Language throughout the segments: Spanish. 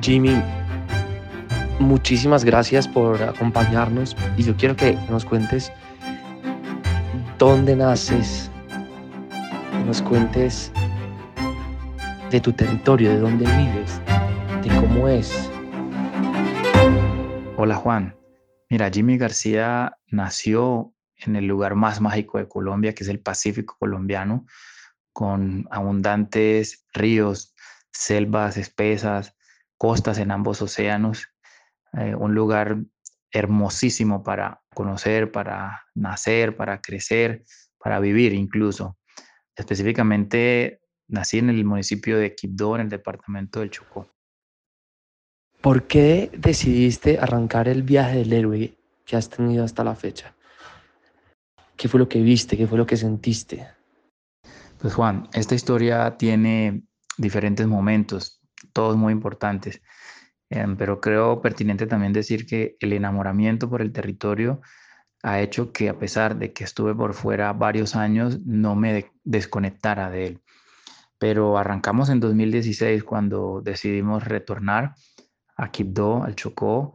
Jimmy, muchísimas gracias por acompañarnos y yo quiero que nos cuentes dónde naces, que nos cuentes de tu territorio, de dónde vives, de cómo es. Hola Juan, mira, Jimmy García nació en el lugar más mágico de Colombia, que es el Pacífico colombiano, con abundantes ríos, selvas espesas, costas en ambos océanos, eh, un lugar hermosísimo para conocer, para nacer, para crecer, para vivir incluso. Específicamente nací en el municipio de Quibdó, en el departamento del Chocó. ¿Por qué decidiste arrancar el viaje del héroe que has tenido hasta la fecha? ¿Qué fue lo que viste? ¿Qué fue lo que sentiste? Pues Juan, esta historia tiene diferentes momentos, todos muy importantes, em, pero creo pertinente también decir que el enamoramiento por el territorio ha hecho que a pesar de que estuve por fuera varios años, no me desconectara de él. Pero arrancamos en 2016 cuando decidimos retornar a Quibdó, al Chocó,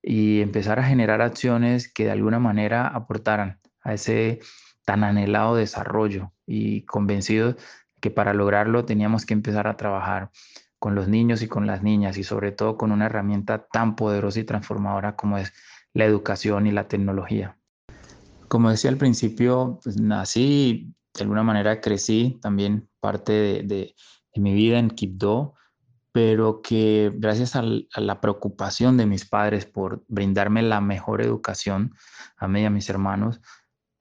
y empezar a generar acciones que de alguna manera aportaran a ese tan anhelado desarrollo y convencidos que para lograrlo teníamos que empezar a trabajar con los niños y con las niñas y sobre todo con una herramienta tan poderosa y transformadora como es la educación y la tecnología. Como decía al principio, pues nací, de alguna manera crecí también parte de, mi vida en Quibdó, pero que gracias a la preocupación de mis padres por brindarme la mejor educación a mí y a mis hermanos,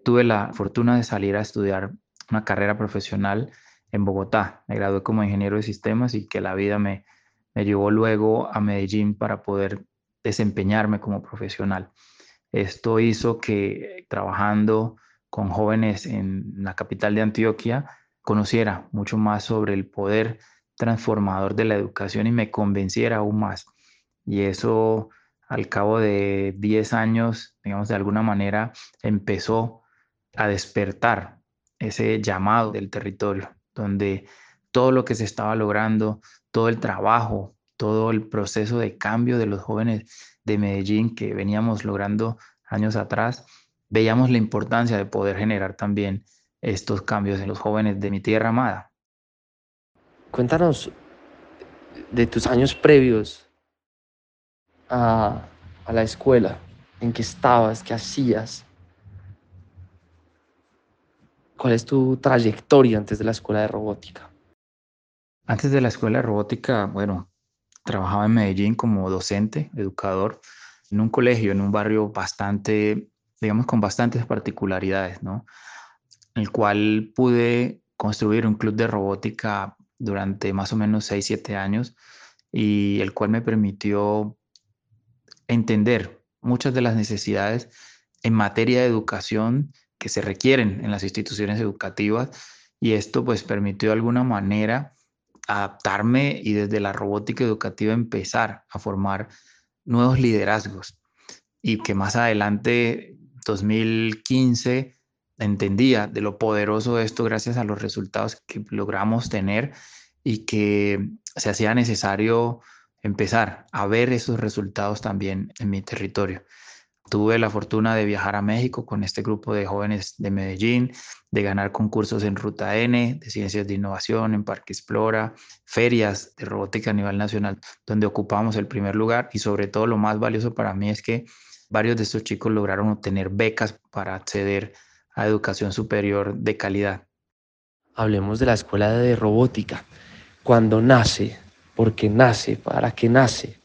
tuve la fortuna de salir a estudiar una carrera profesional en Bogotá. Me gradué como ingeniero de sistemas y que la vida me, me llevó luego a Medellín para poder desempeñarme como profesional. Esto hizo que trabajando con jóvenes en la capital de Antioquia conociera mucho más sobre el poder transformador de la educación y me convenciera aún más. Y eso al cabo de 10 años, digamos, de alguna manera empezó a despertar ese llamado del territorio donde todo lo que se estaba logrando, todo el trabajo, todo el proceso de cambio de los jóvenes de Medellín que veníamos logrando años atrás, veíamos la importancia de poder generar también estos cambios en los jóvenes de mi tierra amada. Cuéntanos de tus años previos a, a la escuela, en qué estabas, qué hacías. ¿Cuál es tu trayectoria antes de la escuela de robótica? Antes de la escuela de robótica, bueno, trabajaba en Medellín como docente, educador, en un colegio, en un barrio bastante, digamos, con bastantes particularidades, ¿no? En el cual pude construir un club de robótica durante más o menos 6, 7 años y el cual me permitió entender muchas de las necesidades en materia de educación que se requieren en las instituciones educativas y esto pues permitió de alguna manera adaptarme y desde la robótica educativa empezar a formar nuevos liderazgos y que más adelante 2015 entendía de lo poderoso de esto gracias a los resultados que logramos tener y que se hacía necesario empezar a ver esos resultados también en mi territorio. Tuve la fortuna de viajar a México con este grupo de jóvenes de Medellín, de ganar concursos en Ruta N, de ciencias de innovación, en Parque Explora, ferias de robótica a nivel nacional, donde ocupamos el primer lugar y sobre todo lo más valioso para mí es que varios de estos chicos lograron obtener becas para acceder a educación superior de calidad. Hablemos de la escuela de robótica. Cuando nace, ¿por qué nace? ¿Para qué nace?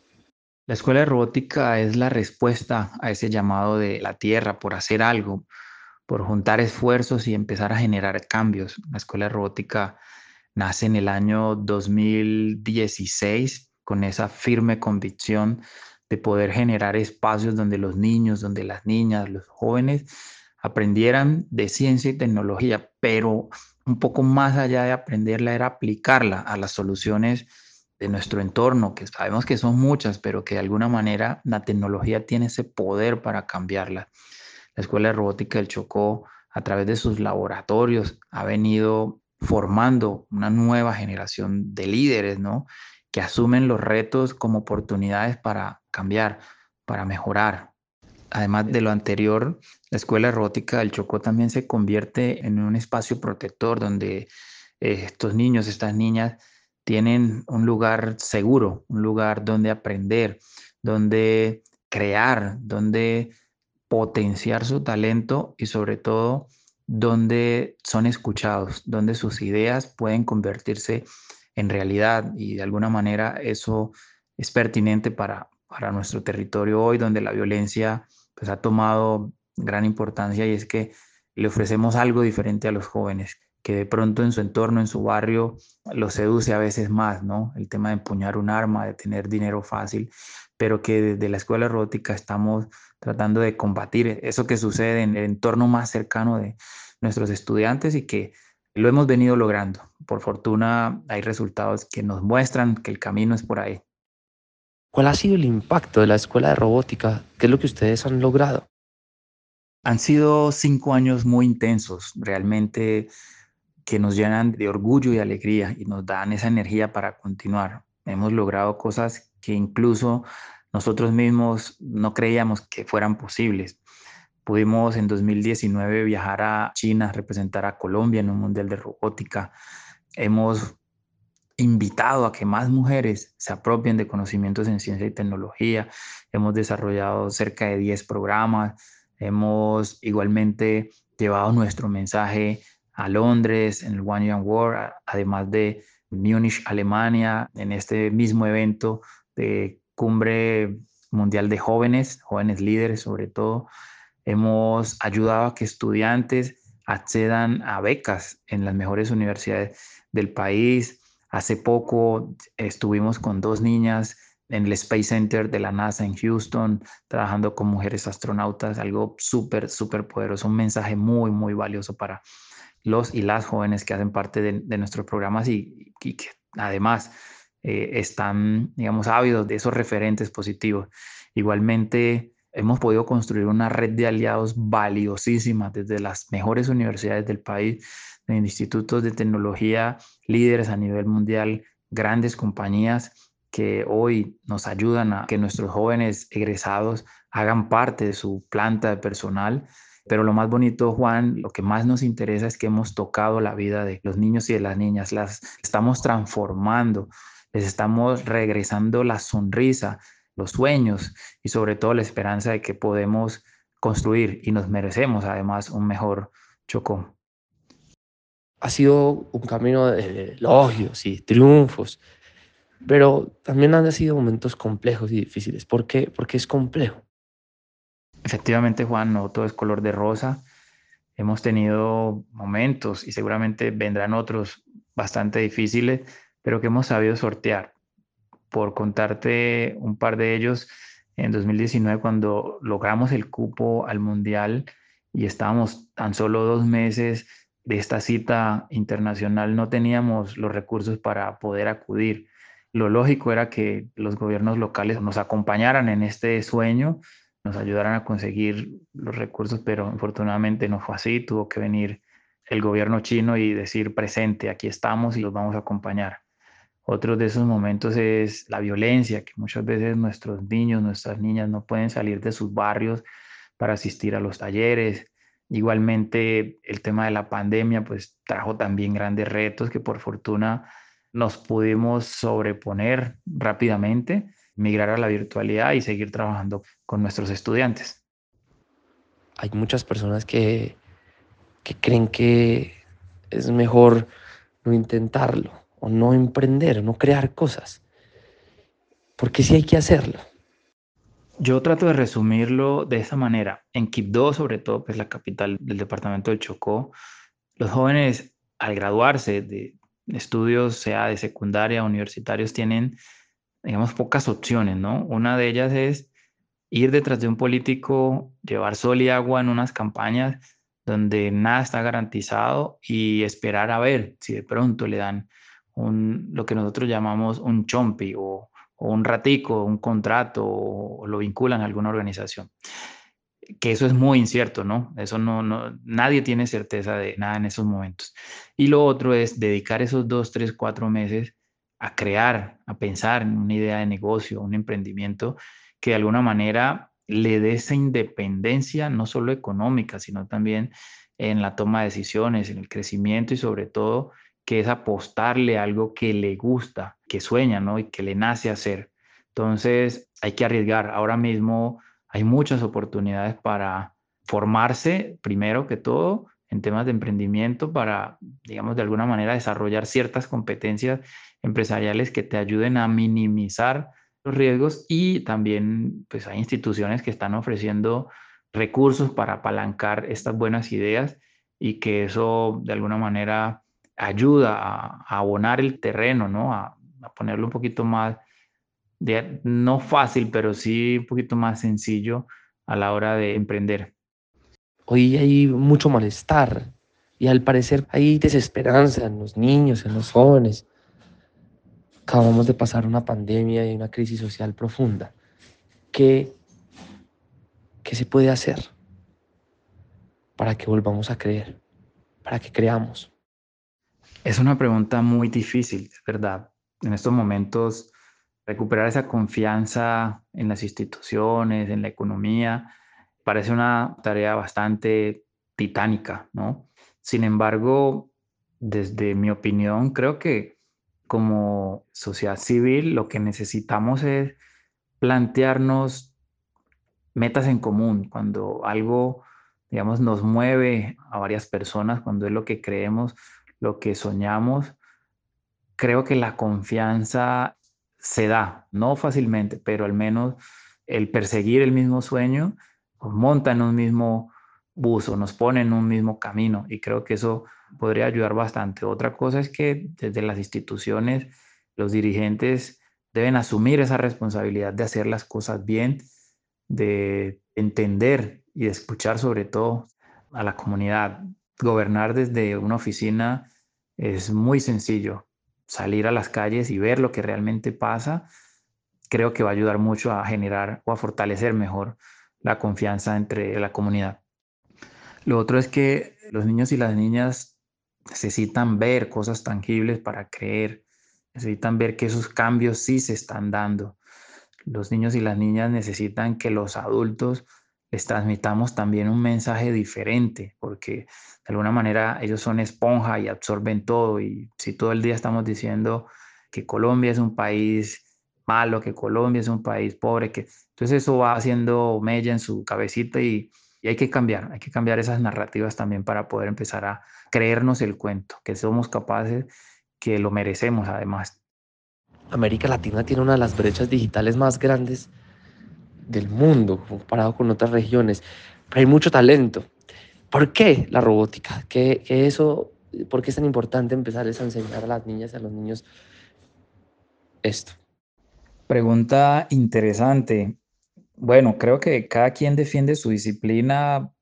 La escuela de robótica es la respuesta a ese llamado de la Tierra por hacer algo, por juntar esfuerzos y empezar a generar cambios. La escuela de robótica nace en el año 2016 con esa firme convicción de poder generar espacios donde los niños, donde las niñas, los jóvenes aprendieran de ciencia y tecnología, pero un poco más allá de aprenderla era aplicarla a las soluciones de nuestro entorno, que sabemos que son muchas, pero que de alguna manera la tecnología tiene ese poder para cambiarla. La Escuela Robótica del Chocó, a través de sus laboratorios, ha venido formando una nueva generación de líderes, ¿no? Que que asumen los retos como oportunidades para cambiar, para mejorar. Además de lo anterior, la Escuela Robótica del Chocó también se convierte en un espacio protector donde eh, estos niños, estas niñas tienen un lugar seguro, un lugar donde aprender, donde crear, donde potenciar su talento y sobre todo donde son escuchados, donde sus ideas pueden convertirse en realidad y de alguna manera eso es pertinente para, para nuestro territorio hoy, donde la violencia pues, ha tomado gran importancia y es que le ofrecemos algo diferente a los jóvenes, que de pronto en su entorno, en su barrio, lo seduce a veces más, ¿no? El tema de empuñar un arma, de tener dinero fácil, pero que desde la escuela robótica estamos tratando de combatir eso que sucede en el entorno más cercano de nuestros estudiantes y que lo hemos venido logrando. Por fortuna hay resultados que nos muestran que el camino es por ahí. ¿Cuál ha sido el impacto de la escuela de robótica? ¿Qué es lo que ustedes han logrado? Han sido cinco años muy intensos, realmente que nos llenan de orgullo y alegría y nos dan esa energía para continuar. Hemos logrado cosas que incluso nosotros mismos no creíamos que fueran posibles. Pudimos en 2019 viajar a China, representar a Colombia en un mundial de robótica. Hemos invitado a que más mujeres se apropien de conocimientos en ciencia y tecnología. Hemos desarrollado cerca de 10 programas. Hemos igualmente llevado nuestro mensaje a Londres en el One Young World, además de Múnich, Alemania, en este mismo evento de cumbre mundial de jóvenes, jóvenes líderes sobre todo. Hemos ayudado a que estudiantes accedan a becas en las mejores universidades del país. Hace poco estuvimos con dos niñas en el Space Center de la NASA en Houston, trabajando con mujeres astronautas, algo súper, súper poderoso, un mensaje muy, muy valioso para los y las jóvenes que hacen parte de, nuestros programas y, que además eh, están, digamos, ávidos de esos referentes positivos. Igualmente, hemos podido construir una red de aliados valiosísima desde las mejores universidades del país, en institutos de tecnología líderes a nivel mundial, grandes compañías que hoy nos ayudan a que nuestros jóvenes egresados hagan parte de su planta de personal. Pero lo más bonito, Juan, lo que más nos interesa es que hemos tocado la vida de los niños y de las niñas, las estamos transformando les estamos regresando la sonrisa, los sueños y sobre todo la esperanza de que podemos construir y nos merecemos además un mejor Chocó. Ha sido un camino de elogios y triunfos, pero también han sido momentos complejos y difíciles. ¿Por qué? Porque es complejo. Efectivamente, Juan, no todo es color de rosa. Hemos tenido momentos y seguramente vendrán otros bastante difíciles, pero que hemos sabido sortear. Por contarte un par de ellos, en 2019 cuando logramos el cupo al Mundial y estábamos tan solo dos meses de esta cita internacional, no teníamos los recursos para poder acudir. Lo lógico era que los gobiernos locales nos acompañaran en este sueño, nos ayudaran a conseguir los recursos, pero afortunadamente no fue así, tuvo que venir el gobierno chino y decir presente, aquí estamos y los vamos a acompañar. Otro de esos momentos es la violencia, que muchas veces nuestros niños, nuestras niñas no pueden salir de sus barrios para asistir a los talleres. Igualmente, el tema de la pandemia, pues trajo también grandes retos que por fortuna nos pudimos sobreponer rápidamente, migrar a la virtualidad y seguir trabajando con nuestros estudiantes. Hay muchas personas que, que creen que es mejor no intentarlo o no emprender, no crear cosas. Porque sí hay que hacerlo. Yo trato de resumirlo de esa manera. En Quibdó, sobre todo, que es la capital del departamento de Chocó, los jóvenes al graduarse de estudios, sea de secundaria o universitarios, tienen, digamos, pocas opciones, ¿no? Una de ellas es ir detrás de un político, llevar sol y agua en unas campañas donde nada está garantizado y esperar a ver si de pronto le dan lo que nosotros llamamos un chompi o, un ratico, un contrato o, lo vinculan a alguna organización. Que eso es muy incierto, ¿no? Eso no, no, nadie tiene certeza de nada en esos momentos. Y lo otro es dedicar esos dos, tres, cuatro meses a crear, a pensar en una idea de negocio, un emprendimiento que de alguna manera le dé esa independencia, no solo económica, sino también en la toma de decisiones, en el crecimiento y sobre todo que es apostarle a algo que le gusta, que sueña, ¿no? Y que le nace hacer. Entonces, hay que arriesgar. Ahora mismo hay muchas oportunidades para formarse, primero que todo, en temas de emprendimiento, para, digamos, de alguna manera desarrollar ciertas competencias empresariales que te ayuden a minimizar los riesgos y también, pues, hay instituciones que están ofreciendo recursos para apalancar estas buenas ideas y que eso de alguna manera ayuda a, abonar el terreno, ¿no? A, ponerlo un poquito más, de, no fácil, pero sí un poquito más sencillo a la hora de emprender. Hoy hay mucho malestar y al parecer hay desesperanza en los niños, en los jóvenes. Acabamos de pasar una pandemia y una crisis social profunda. ¿Qué ¿Qué se puede hacer para que volvamos a creer, para que creamos? Es una pregunta muy difícil, es verdad. En estos momentos, recuperar esa confianza en las instituciones, en la economía, parece una tarea bastante titánica, ¿no? Sin embargo, desde mi opinión, creo que como sociedad civil lo que necesitamos es plantearnos metas en común, cuando algo, digamos, nos mueve a varias personas, cuando es lo que creemos, lo que soñamos, creo que la confianza se da, no fácilmente, pero al menos el perseguir el mismo sueño nos monta en un mismo bus o nos pone en un mismo camino y creo que eso podría ayudar bastante. Otra cosa es que desde las instituciones los dirigentes deben asumir esa responsabilidad de hacer las cosas bien de entender y de escuchar sobre todo a la comunidad. Gobernar desde una oficina es muy sencillo. Salir a las calles y ver lo que realmente pasa, creo que va a ayudar mucho a generar o a fortalecer mejor la confianza entre la comunidad. Lo otro es que los niños y las niñas necesitan ver cosas tangibles para creer, necesitan ver que esos cambios sí se están dando los niños y las niñas necesitan que los adultos les transmitamos también un mensaje diferente, porque de alguna manera ellos son esponja y absorben todo. Y si todo el día estamos diciendo que Colombia es un país malo, que Colombia es un país pobre, que entonces eso va haciendo mella en su cabecita y, y hay que cambiar, hay que cambiar esas narrativas también para poder empezar a creernos el cuento, que somos capaces, que lo merecemos además. América Latina tiene una de las brechas digitales más grandes del mundo comparado con otras regiones. Pero hay mucho talento. ¿Por qué la robótica? ¿Qué, eso, ¿Por qué es tan importante empezar a enseñar a las niñas y a los niños esto? Pregunta interesante. Bueno, creo que cada quien defiende su disciplina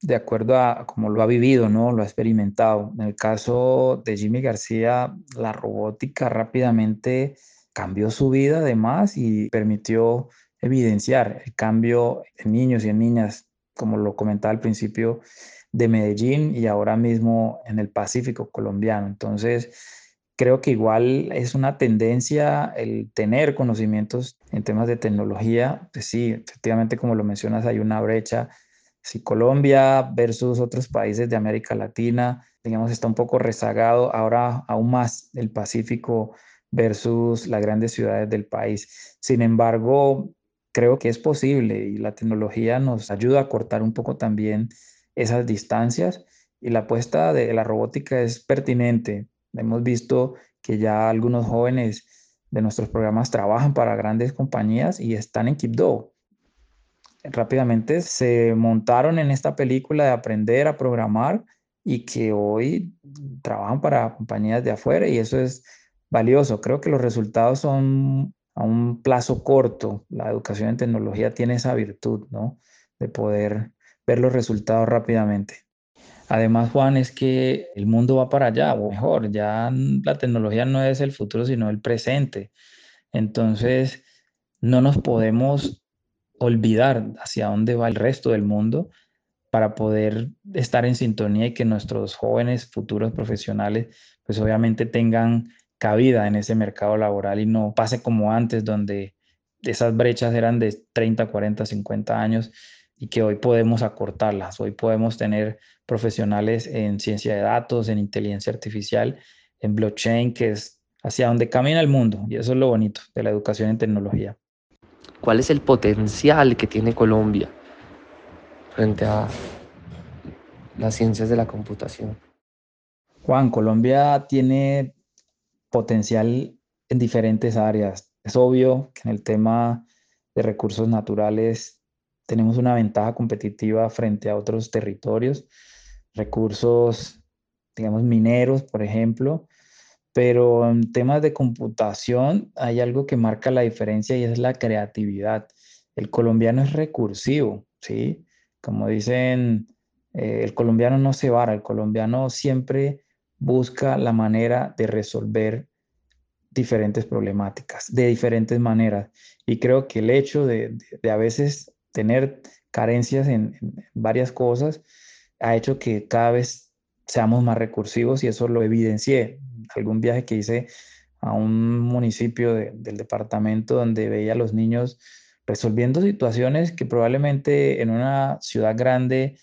de acuerdo a cómo lo ha vivido, ¿no? Lo ha experimentado. En el caso de Jimmy García, la robótica rápidamente cambió su vida además y permitió evidenciar el cambio en niños y en niñas, como lo comentaba al principio, de Medellín y ahora mismo en el Pacífico colombiano. Entonces, creo que igual es una tendencia el tener conocimientos en temas de tecnología. Pues sí, efectivamente, como lo mencionas, hay una brecha si Colombia versus otros países de América Latina, digamos, está un poco rezagado, ahora aún más el Pacífico versus las grandes ciudades del país. Sin embargo, creo que es posible y la tecnología nos ayuda a cortar un poco también esas distancias y la apuesta de la robótica es pertinente. Hemos visto que ya algunos jóvenes de nuestros programas trabajan para grandes compañías y están en Quibdó rápidamente se montaron en esta película de aprender a programar y que hoy trabajan para compañías de afuera y eso es valioso. Creo que los resultados son a un plazo corto. La educación en tecnología tiene esa virtud, ¿no? De poder ver los resultados rápidamente. Además, Juan, es que el mundo va para allá, o mejor, ya la tecnología no es el futuro, sino el presente. Entonces, no nos podemos olvidar hacia dónde va el resto del mundo para poder estar en sintonía y que nuestros jóvenes futuros profesionales pues obviamente tengan cabida en ese mercado laboral y no pase como antes, donde esas brechas eran de 30, 40, 50 años y que hoy podemos acortarlas. Hoy podemos tener profesionales en ciencia de datos, en inteligencia artificial, en blockchain, que es hacia donde camina el mundo. Y eso es lo bonito de la educación en tecnología. ¿Cuál es el potencial que tiene Colombia frente a las ciencias de la computación? Juan, Colombia tiene potencial en diferentes áreas. Es obvio que en el tema de recursos naturales tenemos una ventaja competitiva frente a otros territorios, recursos, digamos, mineros, por ejemplo, pero en temas de computación hay algo que marca la diferencia y es la creatividad. El colombiano es recursivo, ¿sí? Como dicen, eh, el colombiano no se vara, el colombiano siempre busca la manera de resolver diferentes problemáticas de diferentes maneras. Y creo que el hecho de, a veces tener carencias en, varias cosas ha hecho que cada vez seamos más recursivos y eso lo evidencié. Algún viaje que hice a un municipio del departamento donde veía a los niños resolviendo situaciones que probablemente en una ciudad grande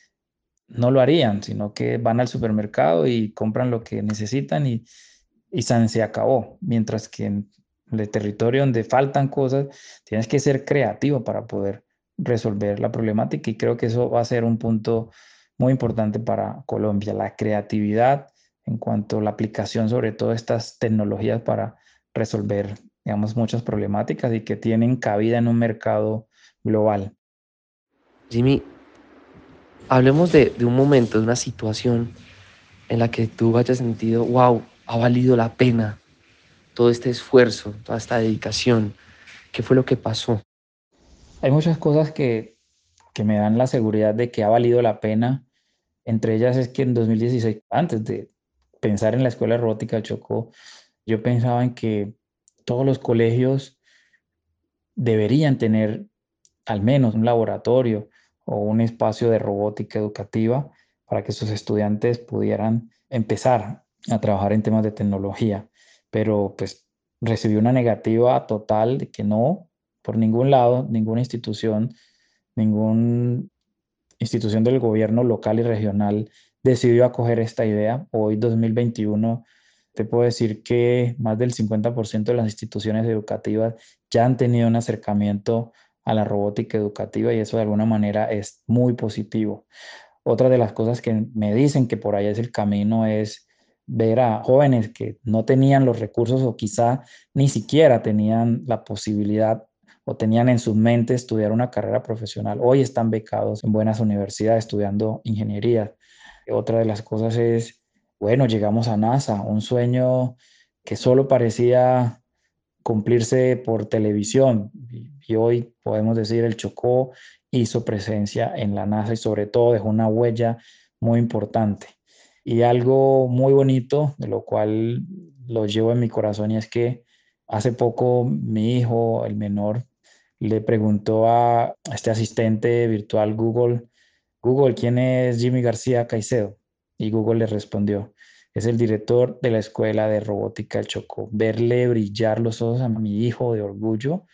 no lo harían, sino que van al supermercado y compran lo que necesitan y, y se acabó. Mientras que en el territorio donde faltan cosas, tienes que ser creativo para poder resolver la problemática y creo que eso va a ser un punto muy importante para Colombia, la creatividad en cuanto a la aplicación sobre todo estas tecnologías para resolver, digamos, muchas problemáticas y que tienen cabida en un mercado global. Jimmy, hablemos de, de un momento, de una situación en la que tú hayas sentido, wow, ha valido la pena todo este esfuerzo, toda esta dedicación. ¿Qué fue lo que pasó? Hay muchas cosas que, que me dan la seguridad de que ha valido la pena. Entre ellas es que en 2016, antes de pensar en la escuela robótica Chocó, yo pensaba en que todos los colegios deberían tener al menos un laboratorio o un espacio de robótica educativa para que sus estudiantes pudieran empezar a trabajar en temas de tecnología, pero pues recibí una negativa total de que no, por ningún lado, ninguna institución, ninguna institución del gobierno local y regional decidió acoger esta idea. Hoy, 2021, te puedo decir que más del 50% de las instituciones educativas ya han tenido un acercamiento a la robótica educativa y eso de alguna manera es muy positivo. Otra de las cosas que me dicen que por ahí es el camino es ver a jóvenes que no tenían los recursos o quizá ni siquiera tenían la posibilidad o tenían en su mente estudiar una carrera profesional. Hoy están becados en buenas universidades estudiando ingeniería. Otra de las cosas es, bueno, llegamos a NASA, un sueño que solo parecía cumplirse por televisión y hoy podemos decir el Chocó hizo presencia en la NASA y sobre todo dejó una huella muy importante. Y algo muy bonito, de lo cual lo llevo en mi corazón, y es que hace poco mi hijo, el menor, le preguntó a este asistente virtual Google, Google, ¿quién es Jimmy García Caicedo? Y Google le respondió, es el director de la Escuela de Robótica del Chocó. Verle brillar los ojos a mi hijo de orgullo,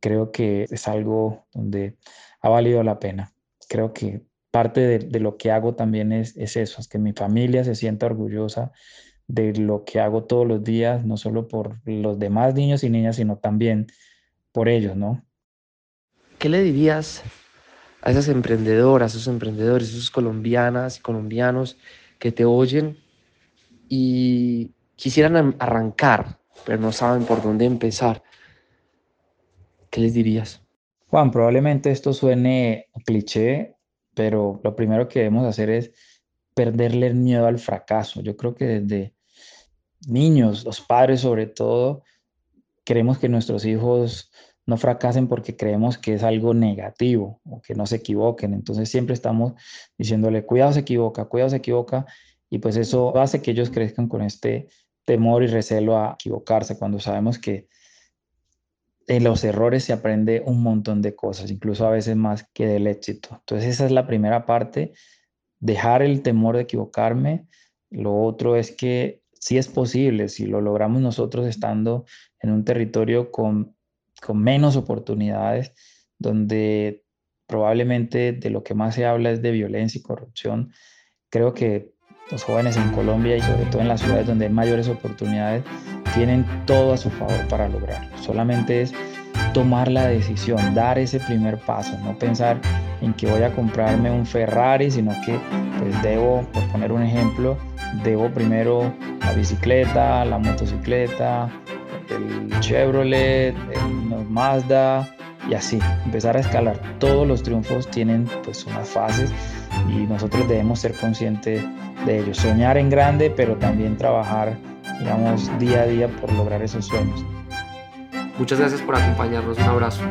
creo que es algo donde ha valido la pena. Creo que parte de, lo que hago también es, es, eso, es que mi familia se sienta orgullosa de lo que hago todos los días, no solo por los demás niños y niñas, sino también por ellos, ¿no? ¿Qué le dirías a esas emprendedoras, a esos emprendedores, a esos colombianas y colombianos que te oyen y quisieran arrancar, pero no saben por dónde empezar? ¿Qué les dirías? Juan, probablemente esto suene cliché, pero lo primero que debemos hacer es perderle el miedo al fracaso. Yo creo que desde niños, los padres sobre todo, queremos que nuestros hijos no fracasen porque creemos que es algo negativo o que no se equivoquen. Entonces siempre estamos diciéndole, cuidado se equivoca, cuidado se equivoca, y pues eso hace que ellos crezcan con este temor y recelo a equivocarse cuando sabemos que en los errores se aprende un montón de cosas, incluso a veces más que del éxito. Entonces esa es la primera parte, dejar el temor de equivocarme. Lo otro es que sí es posible, si lo logramos nosotros estando en un territorio con, con menos oportunidades, donde probablemente de lo que más se habla es de violencia y corrupción, creo que los jóvenes en Colombia y sobre todo en las ciudades donde hay mayores oportunidades tienen todo a su favor para lograrlo. Solamente es tomar la decisión, dar ese primer paso, no pensar en que voy a comprarme un Ferrari, sino que pues debo, por poner un ejemplo, debo primero la bicicleta, la motocicleta, el Chevrolet, el Mazda y así, empezar a escalar. Todos los triunfos tienen pues unas fases y nosotros debemos ser conscientes de ello, soñar en grande, pero también trabajar, digamos, día a día por lograr esos sueños. Muchas gracias por acompañarnos. Un abrazo.